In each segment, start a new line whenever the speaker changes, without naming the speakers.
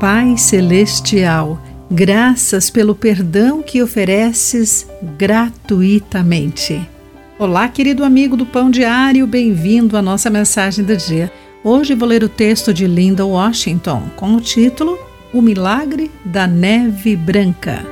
Pai Celestial, graças pelo perdão que ofereces gratuitamente. Olá, querido amigo do Pão Diário, bem-vindo à nossa mensagem do dia. Hoje vou ler o texto de Linda Washington com o título O Milagre da Neve Branca.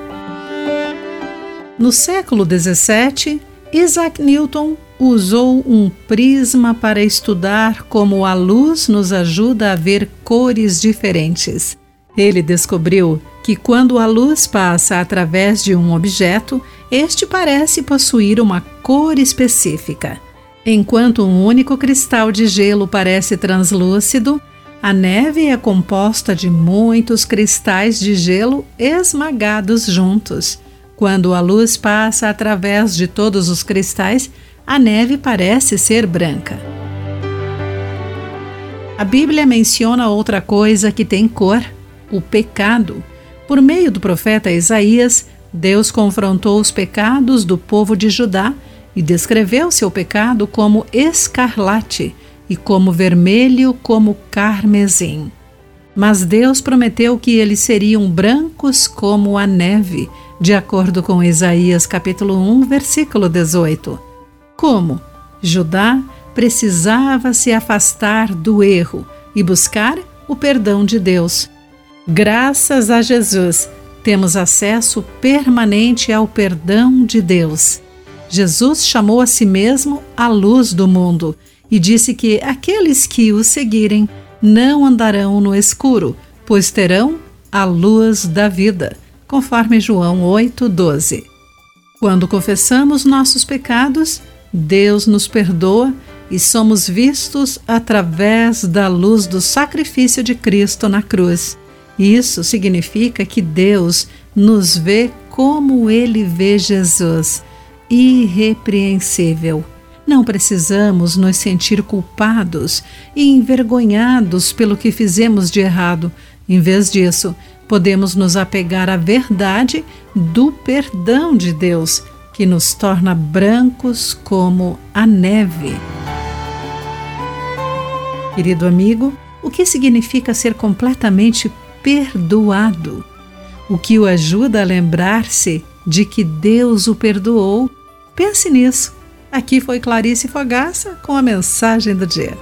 No século 17, Isaac Newton usou um prisma para estudar como a luz nos ajuda a ver cores diferentes. Ele descobriu que quando a luz passa através de um objeto, este parece possuir uma cor específica. Enquanto um único cristal de gelo parece translúcido, a neve é composta de muitos cristais de gelo esmagados juntos. Quando a luz passa através de todos os cristais, a neve parece ser branca. A Bíblia menciona outra coisa que tem cor o pecado. Por meio do profeta Isaías, Deus confrontou os pecados do povo de Judá e descreveu seu pecado como escarlate e como vermelho como carmesim. Mas Deus prometeu que eles seriam brancos como a neve, de acordo com Isaías capítulo 1, versículo 18. Como? Judá precisava se afastar do erro e buscar o perdão de Deus. Graças a Jesus, temos acesso permanente ao perdão de Deus. Jesus chamou a si mesmo a luz do mundo e disse que aqueles que o seguirem não andarão no escuro, pois terão a luz da vida, conforme João 8:12. Quando confessamos nossos pecados, Deus nos perdoa e somos vistos através da luz do sacrifício de Cristo na cruz. Isso significa que Deus nos vê como ele vê Jesus, irrepreensível. Não precisamos nos sentir culpados e envergonhados pelo que fizemos de errado. Em vez disso, podemos nos apegar à verdade do perdão de Deus, que nos torna brancos como a neve. Querido amigo, o que significa ser completamente perdoado, o que o ajuda a lembrar-se de que Deus o perdoou. Pense nisso. Aqui foi Clarice Fogaça com a mensagem do dia.